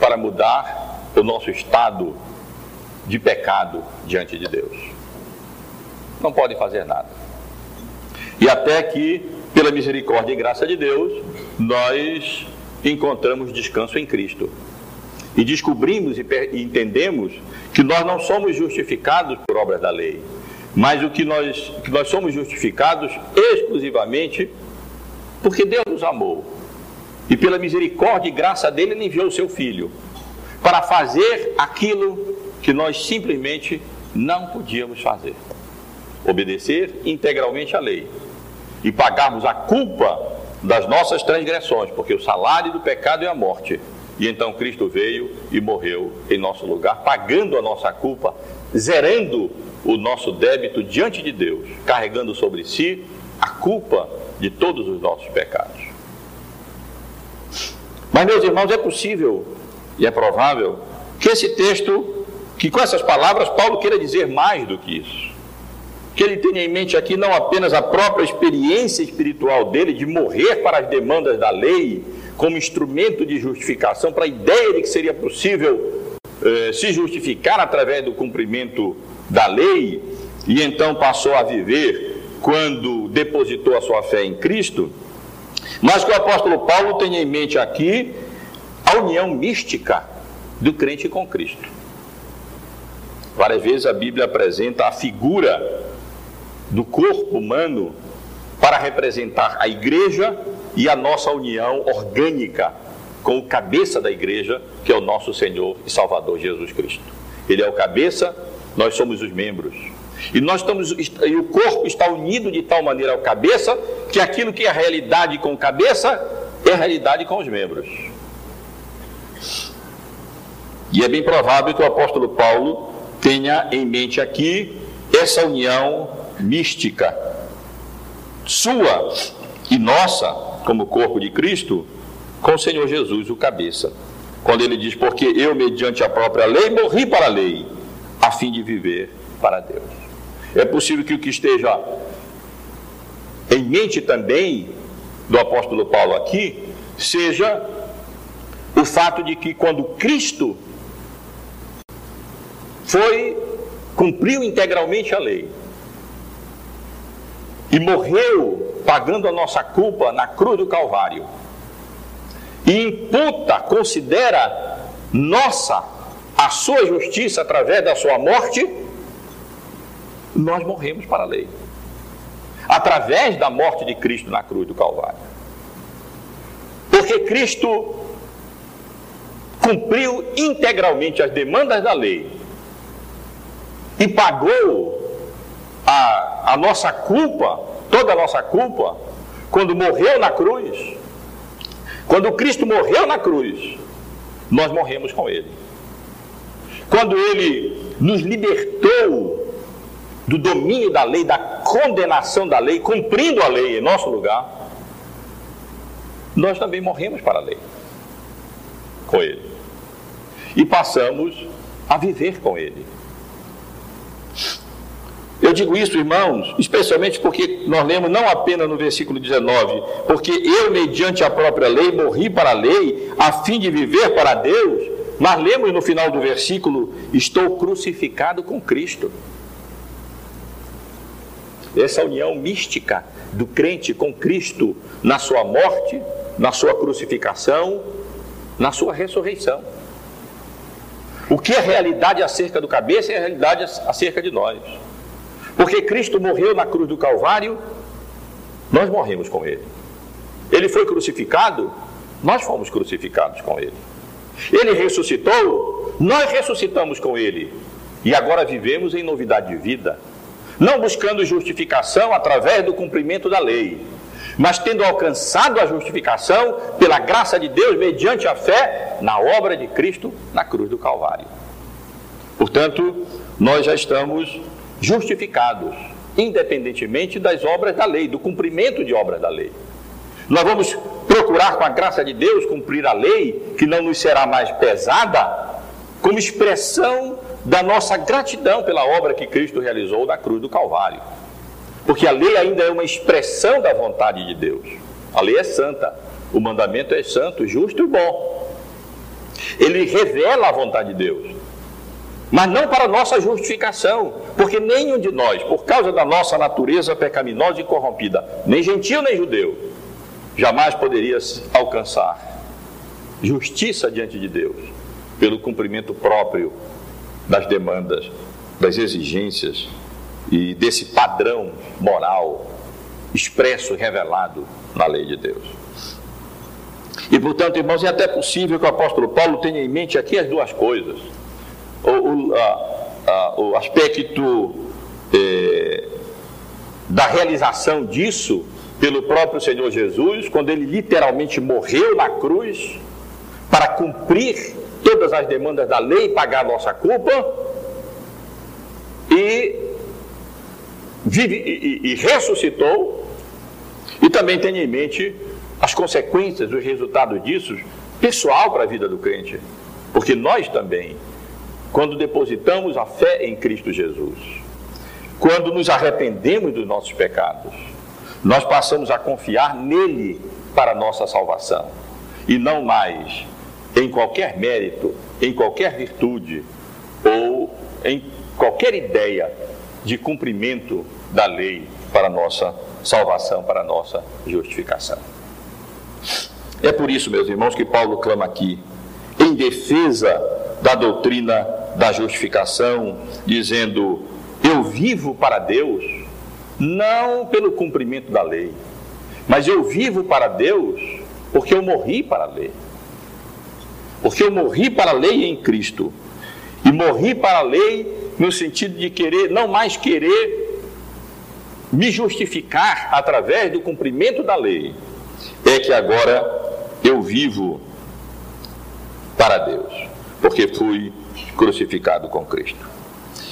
para mudar o nosso estado de pecado diante de Deus. Não podem fazer nada. E até que, pela misericórdia e graça de Deus, nós encontramos descanso em Cristo. E descobrimos e entendemos que nós não somos justificados por obras da lei, mas o que nós, que nós somos justificados exclusivamente porque Deus nos amou. E pela misericórdia e graça dele, ele enviou o seu filho para fazer aquilo que nós simplesmente não podíamos fazer: obedecer integralmente à lei e pagarmos a culpa das nossas transgressões, porque o salário do pecado é a morte. E então Cristo veio e morreu em nosso lugar, pagando a nossa culpa, zerando o nosso débito diante de Deus, carregando sobre si a culpa de todos os nossos pecados. Mas, meus irmãos, é possível e é provável que esse texto, que com essas palavras Paulo queira dizer mais do que isso que ele tenha em mente aqui não apenas a própria experiência espiritual dele de morrer para as demandas da lei, como instrumento de justificação, para a ideia de que seria possível eh, se justificar através do cumprimento da lei, e então passou a viver quando depositou a sua fé em Cristo, mas que o apóstolo Paulo tenha em mente aqui a união mística do crente com Cristo. Várias vezes a Bíblia apresenta a figura do corpo humano para representar a igreja e a nossa união orgânica com o cabeça da igreja, que é o nosso Senhor e Salvador Jesus Cristo. Ele é o cabeça, nós somos os membros. E nós estamos e o corpo está unido de tal maneira ao cabeça que aquilo que é realidade com o cabeça é realidade com os membros. E é bem provável que o apóstolo Paulo tenha em mente aqui essa união mística sua e nossa, como corpo de Cristo, com o Senhor Jesus, o cabeça. Quando ele diz: Porque eu, mediante a própria lei, morri para a lei, a fim de viver para Deus. É possível que o que esteja em mente também do apóstolo Paulo aqui seja o fato de que quando Cristo foi cumpriu integralmente a lei, e morreu pagando a nossa culpa na cruz do Calvário, e imputa, considera nossa a sua justiça através da sua morte, nós morremos para a lei. Através da morte de Cristo na cruz do Calvário. Porque Cristo cumpriu integralmente as demandas da lei e pagou a, a nossa culpa, toda a nossa culpa, quando morreu na cruz, quando Cristo morreu na cruz, nós morremos com Ele. Quando Ele nos libertou do domínio da lei, da condenação da lei, cumprindo a lei em nosso lugar, nós também morremos para a lei com Ele. E passamos a viver com Ele. Eu digo isso, irmãos, especialmente porque nós lemos não apenas no versículo 19, porque eu, mediante a própria lei, morri para a lei, a fim de viver para Deus, mas lemos no final do versículo: estou crucificado com Cristo. Essa união mística do crente com Cristo na sua morte, na sua crucificação, na sua ressurreição. O que é realidade acerca do cabeça é realidade acerca de nós. Porque Cristo morreu na cruz do Calvário, nós morremos com Ele. Ele foi crucificado, nós fomos crucificados com Ele. Ele ressuscitou, nós ressuscitamos com Ele. E agora vivemos em novidade de vida, não buscando justificação através do cumprimento da lei, mas tendo alcançado a justificação pela graça de Deus mediante a fé na obra de Cristo na cruz do Calvário. Portanto, nós já estamos justificados, independentemente das obras da lei, do cumprimento de obras da lei. Nós vamos procurar, com a graça de Deus, cumprir a lei, que não nos será mais pesada, como expressão da nossa gratidão pela obra que Cristo realizou na cruz do Calvário. Porque a lei ainda é uma expressão da vontade de Deus. A lei é santa, o mandamento é santo, justo e bom. Ele revela a vontade de Deus mas não para nossa justificação, porque nenhum de nós, por causa da nossa natureza pecaminosa e corrompida, nem gentil nem judeu, jamais poderia alcançar justiça diante de Deus, pelo cumprimento próprio das demandas, das exigências e desse padrão moral expresso, revelado na lei de Deus. E portanto, irmãos, é até possível que o apóstolo Paulo tenha em mente aqui as duas coisas: o, o, a, a, o aspecto é, da realização disso pelo próprio Senhor Jesus, quando ele literalmente morreu na cruz para cumprir todas as demandas da lei e pagar nossa culpa, e, vive, e, e ressuscitou, e também tenha em mente as consequências, os resultados disso, pessoal para a vida do crente. Porque nós também, quando depositamos a fé em Cristo Jesus, quando nos arrependemos dos nossos pecados, nós passamos a confiar nele para a nossa salvação e não mais em qualquer mérito, em qualquer virtude ou em qualquer ideia de cumprimento da lei para a nossa salvação, para a nossa justificação. É por isso, meus irmãos, que Paulo clama aqui em defesa da doutrina da justificação, dizendo: Eu vivo para Deus, não pelo cumprimento da lei, mas eu vivo para Deus porque eu morri para a lei. Porque eu morri para a lei em Cristo. E morri para a lei no sentido de querer, não mais querer me justificar através do cumprimento da lei. É que agora eu vivo para Deus, porque fui crucificado com Cristo.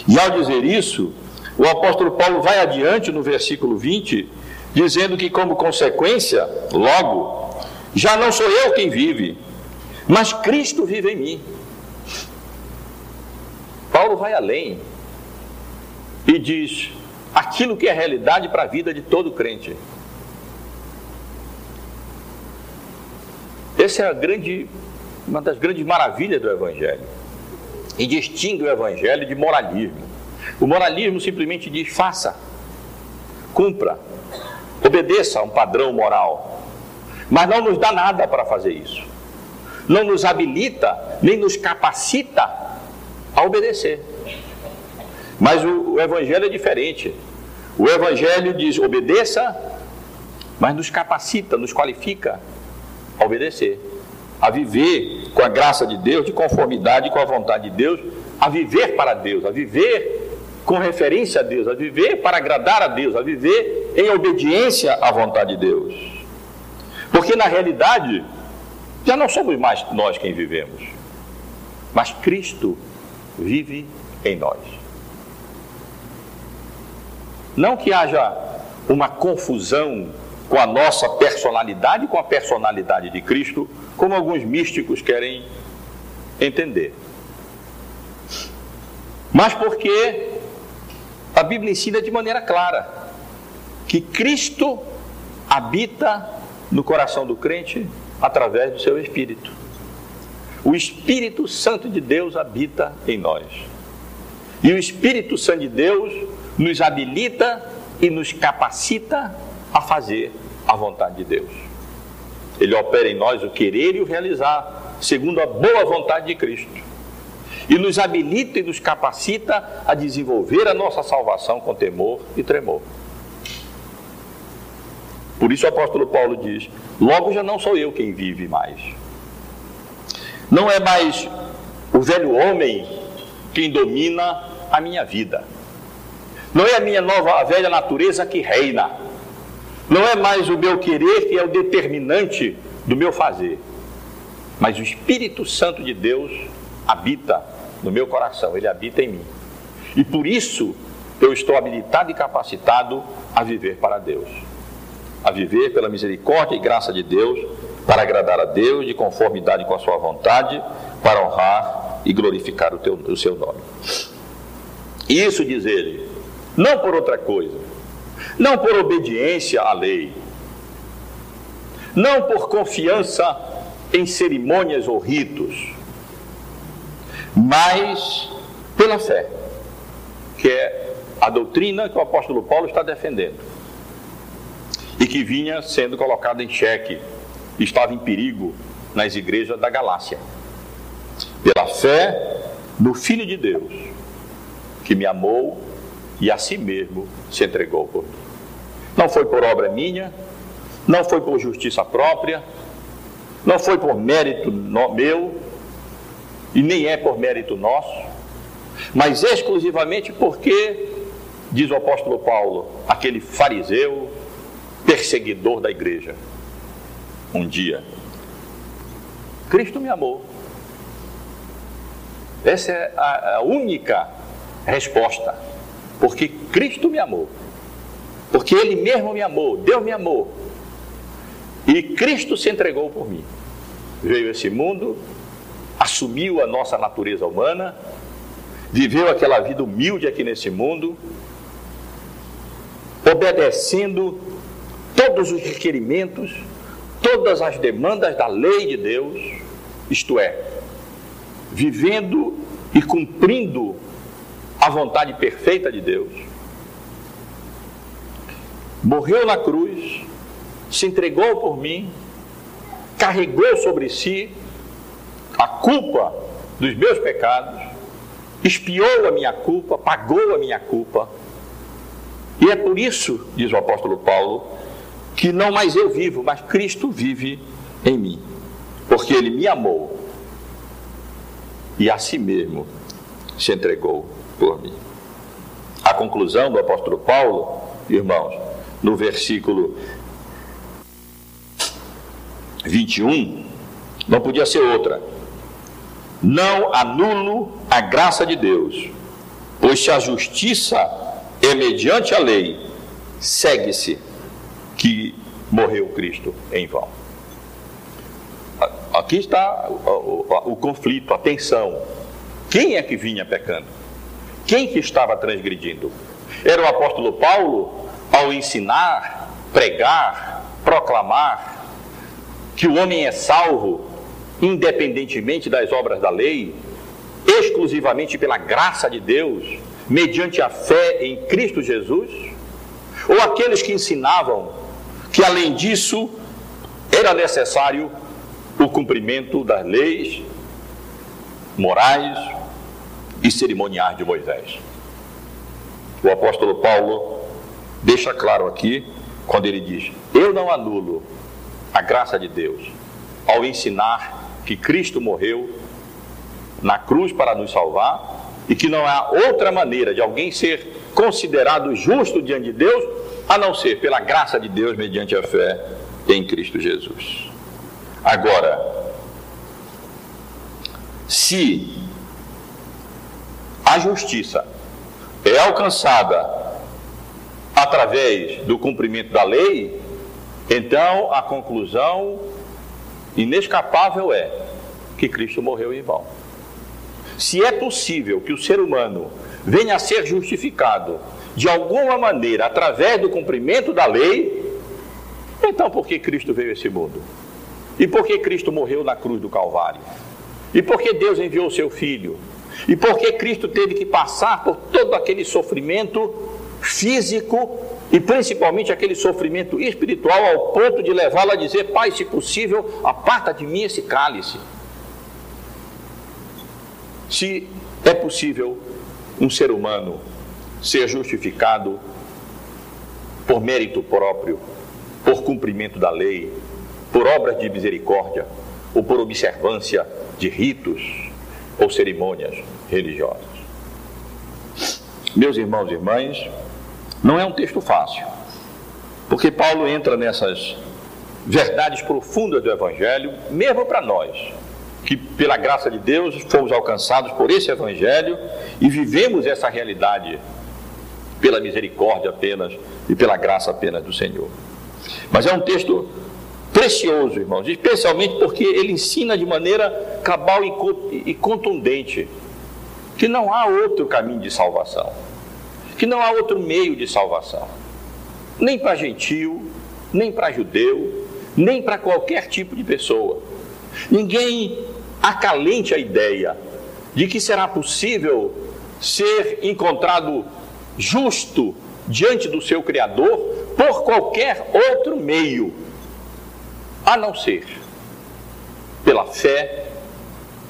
E ao dizer isso, o apóstolo Paulo vai adiante no versículo 20, dizendo que, como consequência, logo, já não sou eu quem vive, mas Cristo vive em mim. Paulo vai além e diz aquilo que é realidade para a vida de todo crente. Essa é a grande, uma das grandes maravilhas do Evangelho. E distingue o Evangelho de moralismo. O moralismo simplesmente diz: faça, cumpra, obedeça a um padrão moral. Mas não nos dá nada para fazer isso. Não nos habilita, nem nos capacita a obedecer. Mas o, o Evangelho é diferente. O Evangelho diz: obedeça, mas nos capacita, nos qualifica a obedecer, a viver com a graça de Deus, de conformidade com a vontade de Deus, a viver para Deus, a viver com referência a Deus, a viver para agradar a Deus, a viver em obediência à vontade de Deus. Porque na realidade, já não somos mais nós quem vivemos, mas Cristo vive em nós. Não que haja uma confusão com a nossa personalidade, com a personalidade de Cristo, como alguns místicos querem entender. Mas porque a Bíblia ensina de maneira clara que Cristo habita no coração do crente através do seu Espírito. O Espírito Santo de Deus habita em nós. E o Espírito Santo de Deus nos habilita e nos capacita a fazer a vontade de Deus. Ele opera em nós o querer e o realizar, segundo a boa vontade de Cristo. E nos habilita e nos capacita a desenvolver a nossa salvação com temor e tremor. Por isso o apóstolo Paulo diz: Logo já não sou eu quem vive mais. Não é mais o velho homem quem domina a minha vida. Não é a minha nova, a velha natureza que reina não é mais o meu querer que é o determinante do meu fazer, mas o Espírito Santo de Deus habita no meu coração, ele habita em mim. E por isso eu estou habilitado e capacitado a viver para Deus, a viver pela misericórdia e graça de Deus, para agradar a Deus de conformidade com a sua vontade, para honrar e glorificar o, teu, o seu nome. Isso diz ele, não por outra coisa, não por obediência à lei, não por confiança em cerimônias ou ritos, mas pela fé, que é a doutrina que o apóstolo Paulo está defendendo e que vinha sendo colocada em xeque, estava em perigo nas igrejas da Galácia. Pela fé no Filho de Deus, que me amou e a si mesmo se entregou por mim. Não foi por obra minha, não foi por justiça própria, não foi por mérito meu, e nem é por mérito nosso, mas exclusivamente porque, diz o apóstolo Paulo, aquele fariseu, perseguidor da igreja, um dia, Cristo me amou. Essa é a, única resposta, porque Cristo me amou, porque Ele mesmo me amou, Deus me amou, e Cristo se entregou por mim. Veio esse mundo, assumiu a nossa natureza humana, viveu aquela vida humilde aqui nesse mundo, obedecendo todos os requerimentos, todas as demandas da lei de Deus, isto é, vivendo e cumprindo a vontade perfeita de Deus. Morreu na cruz, se entregou por mim, carregou sobre si a culpa dos meus pecados, expiou a minha culpa, pagou a minha culpa. E é por isso, diz o apóstolo Paulo, que não mais eu vivo, mas Cristo vive em mim, porque ele me amou e a si mesmo se entregou por mim. A conclusão do apóstolo Paulo, irmãos, no versículo 21, não podia ser outra. Não anulo a graça de Deus, pois se a justiça é mediante a lei, segue-se que morreu Cristo em vão. Aqui está o, o, o, conflito, a tensão. Quem é que vinha pecando? Quem que estava transgredindo? Era o apóstolo Paulo ao ensinar, pregar, proclamar que o homem é salvo independentemente das obras da lei, exclusivamente pela graça de Deus, mediante a fé em Cristo Jesus? Ou aqueles que ensinavam que além disso era necessário o cumprimento das leis morais e cerimoniais de Moisés? O apóstolo Paulo deixa claro aqui, quando ele diz: Eu não anulo a graça de Deus ao ensinar que Cristo morreu na cruz para nos salvar e que não há outra maneira de alguém ser considerado justo diante de Deus a não ser pela graça de Deus mediante a fé em Cristo Jesus. Agora, se a justiça é alcançada através do cumprimento da lei, então a conclusão inescapável é que Cristo morreu em vão. Se é possível que o ser humano venha a ser justificado de alguma maneira através do cumprimento da lei, então por que Cristo veio a esse mundo? E por que Cristo morreu na cruz do Calvário? E por que Deus enviou o seu filho? E por que Cristo teve que passar por todo aquele sofrimento físico e principalmente aquele sofrimento espiritual ao ponto de levá-lo a dizer: Pai, se possível, aparta de mim esse cálice. Se é possível um ser humano ser justificado por mérito próprio, por cumprimento da lei, por obras de misericórdia ou por observância de ritos ou cerimônias religiosas. Meus irmãos e irmãs, não é um texto fácil, porque Paulo entra nessas verdades profundas do Evangelho, mesmo para nós, que pela graça de Deus fomos alcançados por esse Evangelho e vivemos essa realidade pela misericórdia apenas e pela graça apenas do Senhor. Mas é um texto precioso, irmãos, especialmente porque ele ensina de maneira cabal e contundente que não há outro caminho de salvação que não há outro meio de salvação, nem para gentil, nem para judeu, nem para qualquer tipo de pessoa. Ninguém acalente a ideia de que será possível ser encontrado justo diante do seu Criador por qualquer outro meio, a não ser pela fé,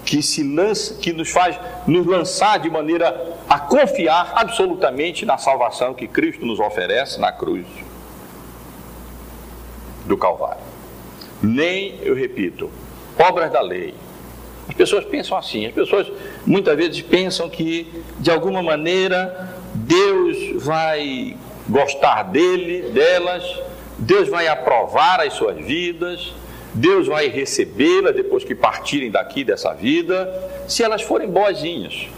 que se lança, que nos faz nos lançar de maneira a confiar absolutamente na salvação que Cristo nos oferece na cruz do Calvário. Nem, eu repito, obras da lei. As pessoas pensam assim, as pessoas muitas vezes pensam que de alguma maneira Deus vai gostar dele, delas, Deus vai aprovar as suas vidas, Deus vai recebê-las depois que partirem daqui dessa vida, se elas forem boazinhas.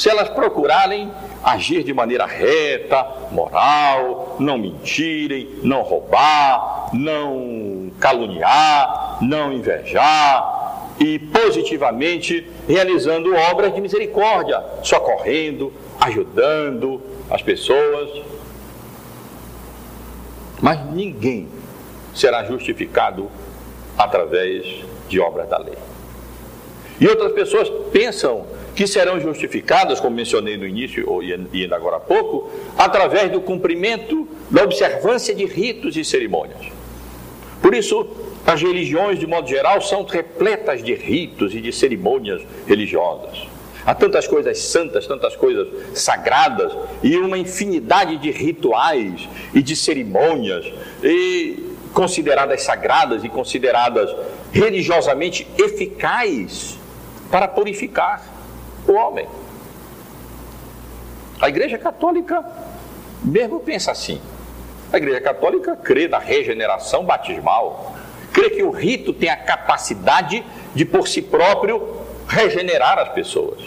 Se elas procurarem agir de maneira reta, moral, não mentirem, não roubar, não caluniar, não invejar e positivamente realizando obras de misericórdia, socorrendo, ajudando as pessoas. Mas ninguém será justificado através de obras da lei. E outras pessoas pensam que serão justificadas, como mencionei no início e ainda agora há pouco, através do cumprimento da observância de ritos e cerimônias. Por isso, as religiões, de modo geral, são repletas de ritos e de cerimônias religiosas. Há tantas coisas santas, tantas coisas sagradas e uma infinidade de rituais e de cerimônias e consideradas sagradas e consideradas religiosamente eficazes para purificar o homem. A Igreja Católica mesmo pensa assim. A Igreja Católica crê na regeneração batismal, crê que o rito tem a capacidade de por si próprio regenerar as pessoas.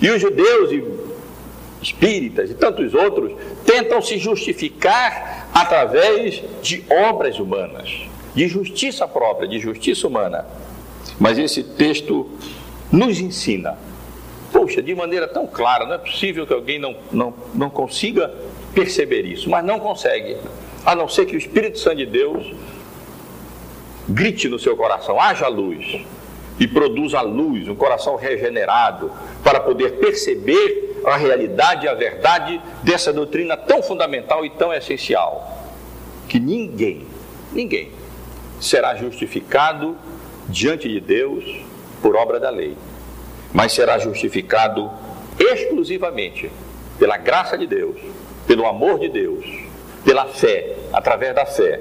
E os judeus e espíritas e tantos outros tentam se justificar através de obras humanas, de justiça própria, de justiça humana. Mas esse texto nos ensina, poxa, de maneira tão clara, não é possível que alguém não, não, não consiga perceber isso, mas não consegue, a não ser que o Espírito Santo de Deus grite no seu coração, haja luz, e produza luz, um coração regenerado, para poder perceber a realidade e a verdade dessa doutrina tão fundamental e tão essencial, que ninguém, ninguém será justificado diante de Deus por obra da lei, mas será justificado exclusivamente pela graça de Deus, pelo amor de Deus, pela fé, através da fé,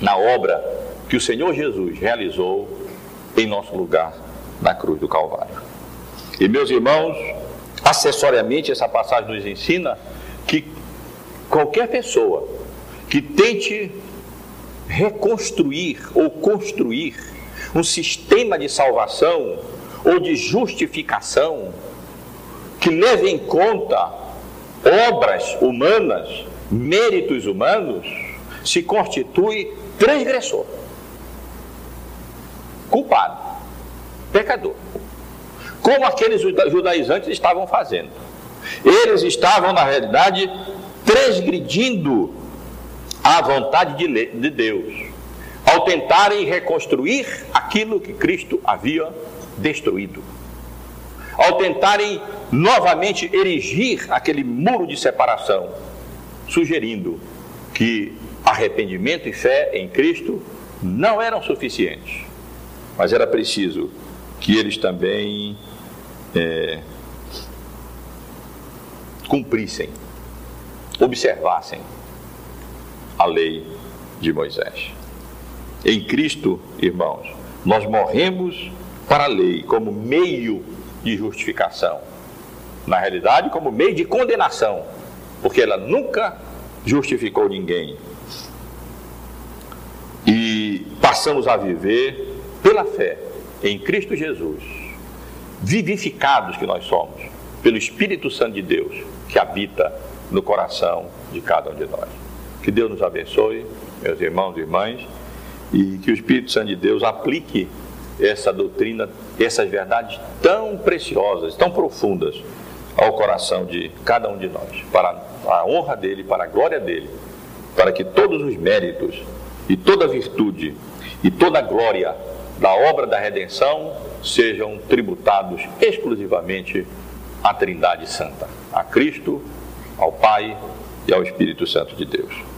na obra que o Senhor Jesus realizou em nosso lugar na cruz do Calvário. E meus irmãos, acessoriamente essa passagem nos ensina que qualquer pessoa que tente reconstruir ou construir um sistema de salvação ou de justificação que leve em conta obras humanas, méritos humanos, se constitui transgressor, culpado, pecador. Como aqueles judaizantes estavam fazendo. Eles estavam, na realidade, transgredindo a vontade de Deus ao tentarem reconstruir aquilo que Cristo havia destruído. Ao tentarem novamente erigir aquele muro de separação, sugerindo que arrependimento e fé em Cristo não eram suficientes, mas era preciso que eles também é, cumprissem, observassem a lei de Moisés. Em Cristo, irmãos, nós morremos para a lei como meio de justificação. Na realidade, como meio de condenação, porque ela nunca justificou ninguém. E passamos a viver pela fé em Cristo Jesus, vivificados que nós somos pelo Espírito Santo de Deus que habita no coração de cada um de nós. Que Deus nos abençoe, meus irmãos e irmãs e que o Espírito Santo de Deus aplique essa doutrina, essas verdades tão preciosas, tão profundas ao coração de cada um de nós, para a honra dele, para a glória dele, para que todos os méritos e toda virtude e toda a glória da obra da redenção sejam tributados exclusivamente à Trindade Santa, a Cristo, ao Pai e ao Espírito Santo de Deus.